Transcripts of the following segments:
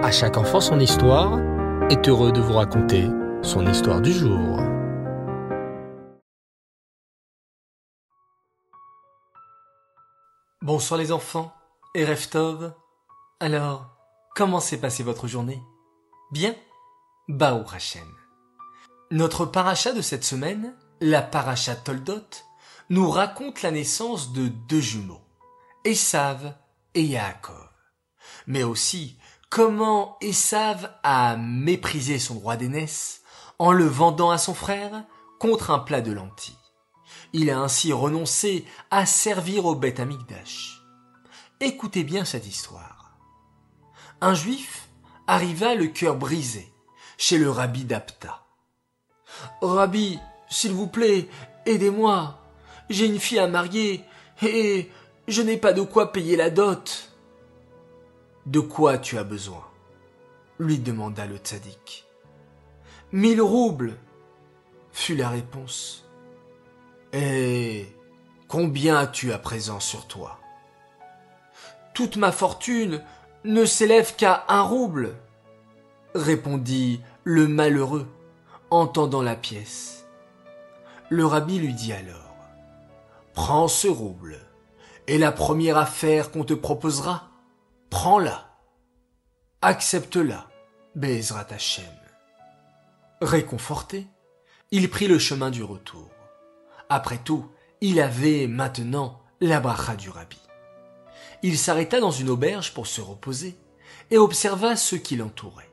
À chaque enfant son histoire est heureux de vous raconter son histoire du jour. Bonsoir les enfants et Reftov. Alors, comment s'est passée votre journée? Bien? Baou Hashem. Notre paracha de cette semaine, la paracha Toldot, nous raconte la naissance de deux jumeaux, Esav et Yaakov. Mais aussi comment Esav a méprisé son droit d'aînesse en le vendant à son frère contre un plat de lentilles. Il a ainsi renoncé à servir au Beth Amikdash. Écoutez bien cette histoire. Un juif arriva le cœur brisé chez le rabbi d'Apta. Rabbi, s'il vous plaît, aidez-moi. J'ai une fille à marier et je n'ai pas de quoi payer la dot. De quoi tu as besoin lui demanda le tzaddik. Mille roubles, fut la réponse. Et combien as-tu à présent sur toi? Toute ma fortune ne s'élève qu'à un rouble, répondit le malheureux, entendant la pièce. Le rabbi lui dit alors, Prends ce rouble, et la première affaire qu'on te proposera, prends-la. Accepte-la, Bezrat Hashem. Réconforté, il prit le chemin du retour. Après tout, il avait maintenant la bracha du rabbi. Il s'arrêta dans une auberge pour se reposer et observa ceux qui l'entouraient.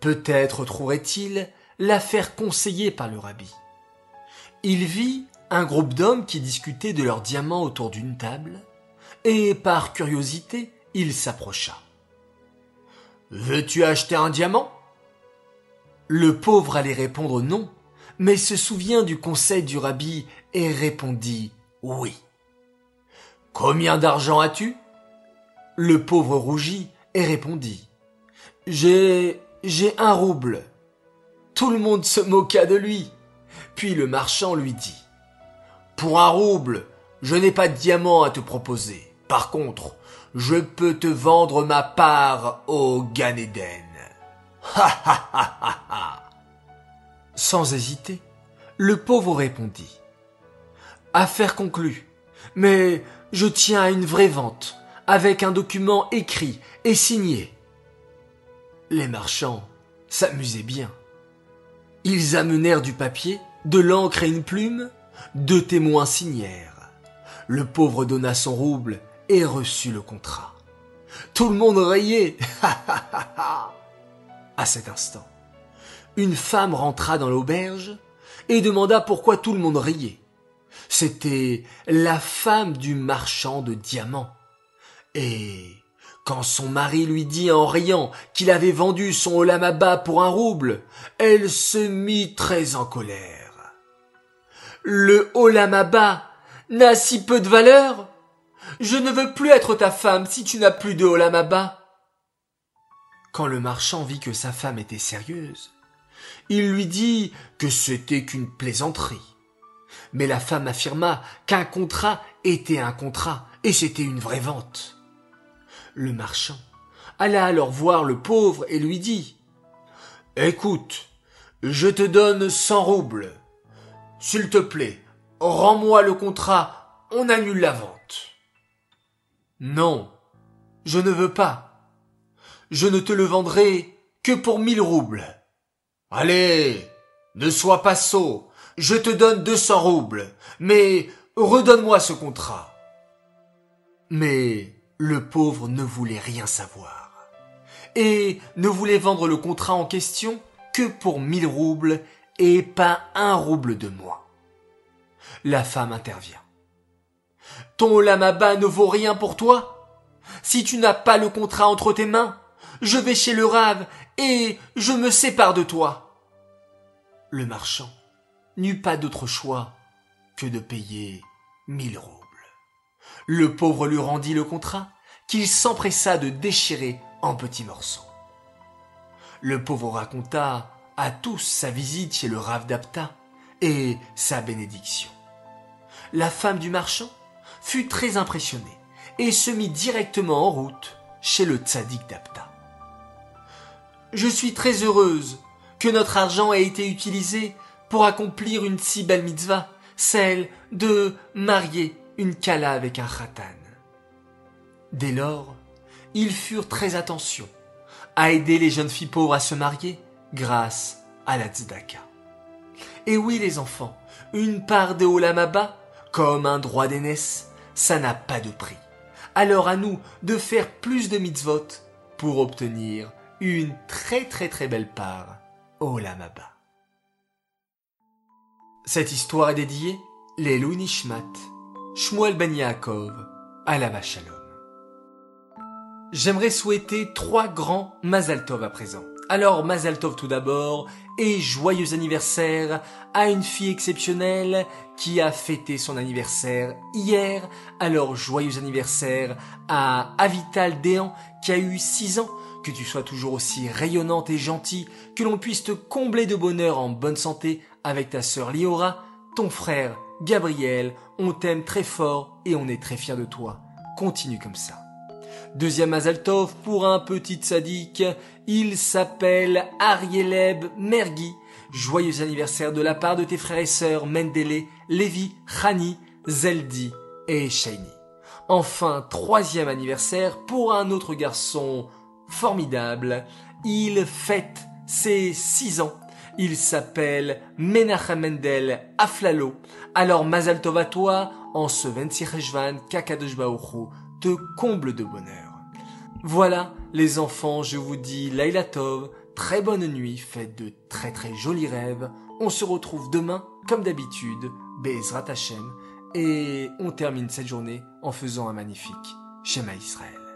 Peut-être trouverait-il l'affaire conseillée par le rabbi. Il vit un groupe d'hommes qui discutaient de leurs diamants autour d'une table, et par curiosité, il s'approcha. Veux-tu acheter un diamant? Le pauvre allait répondre non, mais se souvient du conseil du rabbi et répondit oui. Combien d'argent as-tu? Le pauvre rougit et répondit J'ai j'ai un rouble. Tout le monde se moqua de lui. Puis le marchand lui dit Pour un rouble, je n'ai pas de diamant à te proposer. Par contre, je peux te vendre ma part au Ganéden. Ha ha ha ha ha. Sans hésiter, le pauvre répondit Affaire conclue. Mais je tiens à une vraie vente, avec un document écrit et signé. Les marchands s'amusaient bien. Ils amenèrent du papier, de l'encre et une plume, deux témoins signèrent. Le pauvre donna son rouble et reçut le contrat. Tout le monde riait. à cet instant, une femme rentra dans l'auberge et demanda pourquoi tout le monde riait. C'était la femme du marchand de diamants. Et quand son mari lui dit en riant qu'il avait vendu son Olamaba pour un rouble, elle se mit très en colère. Le Olamaba n'a si peu de valeur Je ne veux plus être ta femme si tu n'as plus de Olamaba. Quand le marchand vit que sa femme était sérieuse, il lui dit que c'était qu'une plaisanterie. Mais la femme affirma qu'un contrat était un contrat et c'était une vraie vente. Le marchand alla alors voir le pauvre et lui dit Écoute, je te donne cent roubles. S'il te plaît, rends-moi le contrat, on annule la vente. Non, je ne veux pas. Je ne te le vendrai que pour mille roubles. Allez, ne sois pas sot, je te donne deux cents roubles, mais redonne-moi ce contrat. Mais le pauvre ne voulait rien savoir et ne voulait vendre le contrat en question que pour mille roubles et pas un rouble de moins. La femme intervient. Ton lamaba ne vaut rien pour toi Si tu n'as pas le contrat entre tes mains, je vais chez le rave et je me sépare de toi. Le marchand n'eut pas d'autre choix que de payer mille roubles. Le pauvre lui rendit le contrat qu'il s'empressa de déchirer en petits morceaux. Le pauvre raconta à tous sa visite chez le Rav d'Apta et sa bénédiction. La femme du marchand fut très impressionnée et se mit directement en route chez le tzaddik d'Apta. Je suis très heureuse que notre argent ait été utilisé pour accomplir une si belle mitzvah, celle de marier une kala avec un khatan. Dès lors, ils furent très attention à aider les jeunes filles pauvres à se marier grâce à la tzedaka. Et oui les enfants, une part de Olamaba, comme un droit d'aînesse, ça n'a pas de prix. Alors à nous de faire plus de mitzvot pour obtenir une très très très belle part Olamaba. Cette histoire est dédiée les Nishmat, Shmuel Ben Yaakov, Shalom. J'aimerais souhaiter trois grands Mazal Tov à présent. Alors Mazal Tov tout d'abord et joyeux anniversaire à une fille exceptionnelle qui a fêté son anniversaire hier. Alors joyeux anniversaire à Avital Déan qui a eu 6 ans. Que tu sois toujours aussi rayonnante et gentille, que l'on puisse te combler de bonheur en bonne santé avec ta sœur Liora, ton frère Gabriel. On t'aime très fort et on est très fiers de toi. Continue comme ça. Deuxième Azaltov pour un petit sadique, il s'appelle Arieleb Mergui. Joyeux anniversaire de la part de tes frères et sœurs Mendele, Levi, Khani, Zeldi et Shaini. Enfin, troisième anniversaire pour un autre garçon formidable. Il fête ses six ans. Il s'appelle Menachem Mendel Aflalo. Alors Mazal Tov à toi, en ce 26 Rejvan, te comble de bonheur. Voilà, les enfants, je vous dis Laila Tov, très bonne nuit, faites de très très jolis rêves. On se retrouve demain, comme d'habitude, Bezrat Hashem, et on termine cette journée en faisant un magnifique Shema Israël.